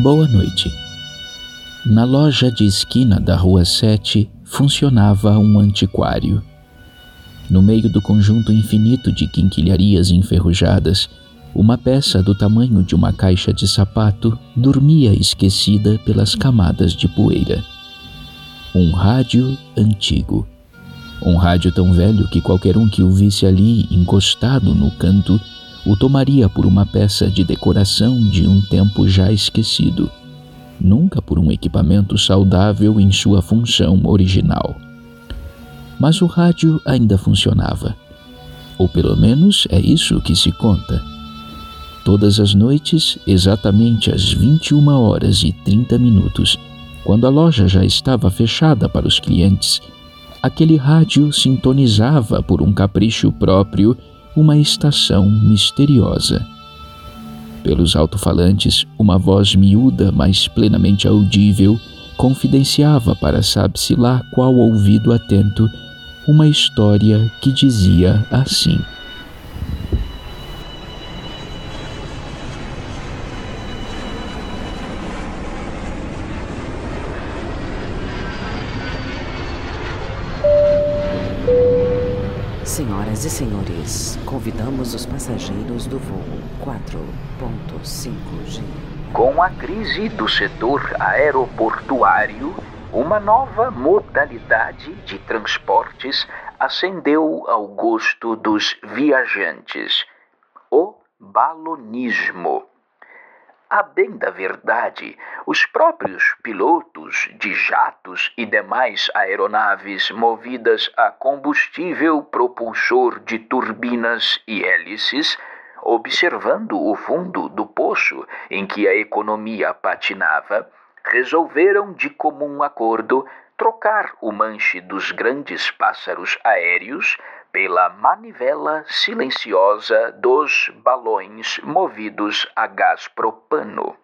Boa noite. Na loja de esquina da Rua 7 funcionava um antiquário. No meio do conjunto infinito de quinquilharias enferrujadas, uma peça do tamanho de uma caixa de sapato dormia esquecida pelas camadas de poeira. Um rádio antigo. Um rádio tão velho que qualquer um que o visse ali encostado no canto o tomaria por uma peça de decoração de um tempo já esquecido, nunca por um equipamento saudável em sua função original. Mas o rádio ainda funcionava. Ou pelo menos é isso que se conta. Todas as noites, exatamente às 21 horas e 30 minutos, quando a loja já estava fechada para os clientes, aquele rádio sintonizava por um capricho próprio uma estação misteriosa. Pelos alto-falantes, uma voz miúda, mas plenamente audível, confidenciava para sabe-se lá qual ouvido atento uma história que dizia assim. Senhoras e senhores, convidamos os passageiros do voo 4.5G. Com a crise do setor aeroportuário, uma nova modalidade de transportes acendeu ao gosto dos viajantes: o balonismo. A bem da verdade, os próprios pilotos de jatos e demais aeronaves movidas a combustível propulsor de turbinas e hélices, observando o fundo do poço em que a economia patinava, resolveram de comum acordo trocar o manche dos grandes pássaros aéreos pela manivela silenciosa dos balões movidos a gás propano.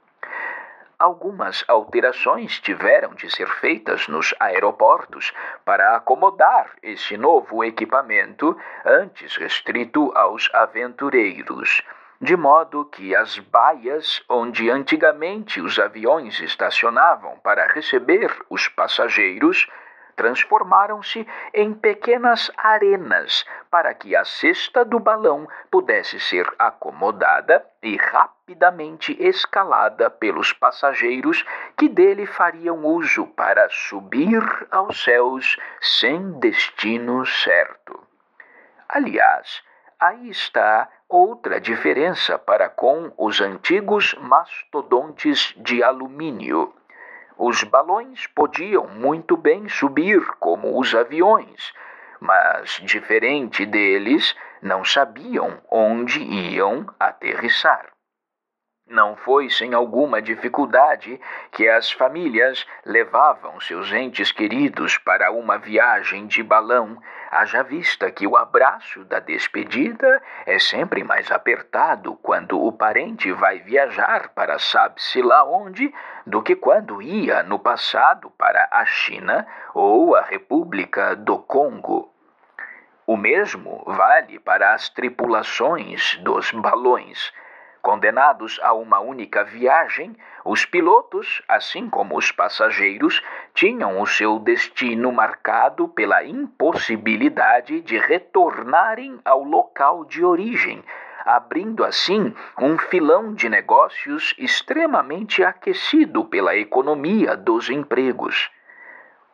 Algumas alterações tiveram de ser feitas nos aeroportos para acomodar este novo equipamento, antes restrito aos aventureiros, de modo que as baias onde antigamente os aviões estacionavam para receber os passageiros transformaram-se em pequenas arenas para que a cesta do balão pudesse ser acomodada e rapidamente escalada pelos passageiros que dele fariam uso para subir aos céus sem destino certo. Aliás, aí está outra diferença para com os antigos mastodontes de alumínio. Os balões podiam muito bem subir como os aviões, mas, diferente deles, não sabiam onde iam aterrissar. Não foi sem alguma dificuldade que as famílias levavam seus entes queridos para uma viagem de balão, haja vista que o abraço da despedida é sempre mais apertado quando o parente vai viajar para sabe-se lá onde do que quando ia no passado para a China ou a República do Congo. O mesmo vale para as tripulações dos balões Condenados a uma única viagem, os pilotos, assim como os passageiros, tinham o seu destino marcado pela impossibilidade de retornarem ao local de origem, abrindo assim um filão de negócios extremamente aquecido pela economia dos empregos.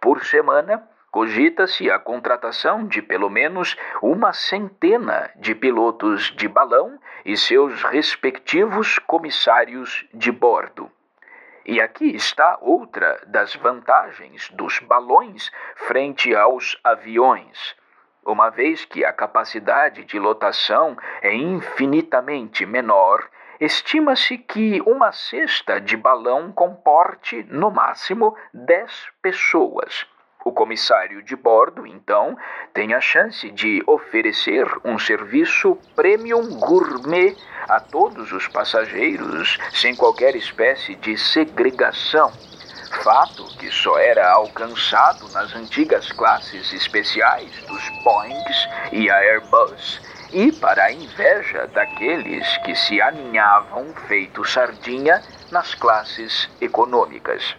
Por semana, Cogita-se a contratação de pelo menos uma centena de pilotos de balão e seus respectivos comissários de bordo. E aqui está outra das vantagens dos balões frente aos aviões. Uma vez que a capacidade de lotação é infinitamente menor, estima-se que uma cesta de balão comporte, no máximo, 10 pessoas. O comissário de bordo, então, tem a chance de oferecer um serviço premium gourmet a todos os passageiros, sem qualquer espécie de segregação. Fato que só era alcançado nas antigas classes especiais dos Boeings e a Airbus, e para a inveja daqueles que se aninhavam feito sardinha nas classes econômicas.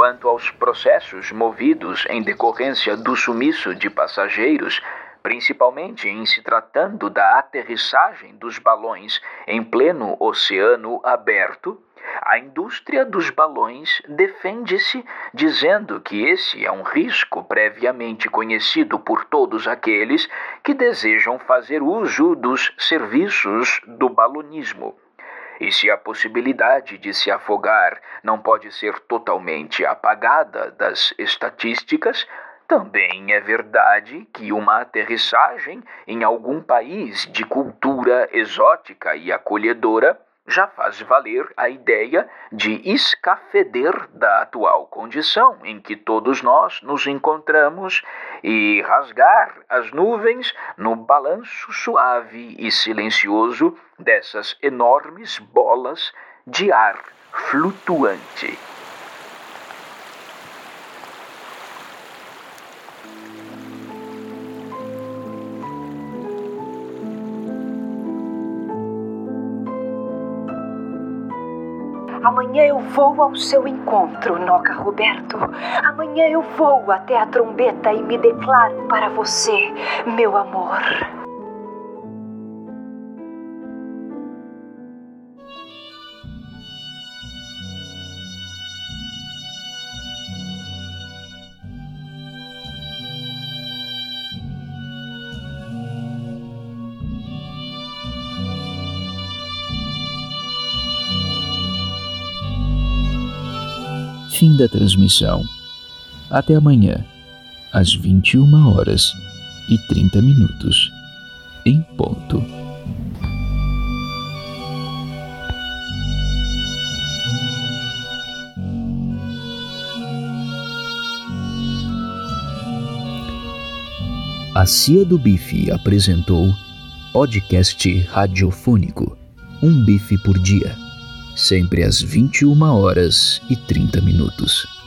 Quanto aos processos movidos em decorrência do sumiço de passageiros, principalmente em se tratando da aterrissagem dos balões em pleno oceano aberto, a indústria dos balões defende-se dizendo que esse é um risco previamente conhecido por todos aqueles que desejam fazer uso dos serviços do balonismo. E se a possibilidade de se afogar não pode ser totalmente apagada das estatísticas, também é verdade que uma aterrissagem em algum país de cultura exótica e acolhedora já faz valer a ideia de escafeder da atual condição em que todos nós nos encontramos e rasgar as nuvens no balanço suave e silencioso dessas enormes bolas de ar flutuante. Amanhã eu vou ao seu encontro, Noca Roberto. Amanhã eu vou até a trombeta e me declaro para você, meu amor. Fim da transmissão. Até amanhã, às 21 horas e 30 minutos, em ponto. A Cia do Bife apresentou podcast radiofônico Um Bife por Dia sempre às 21 horas e 30 minutos.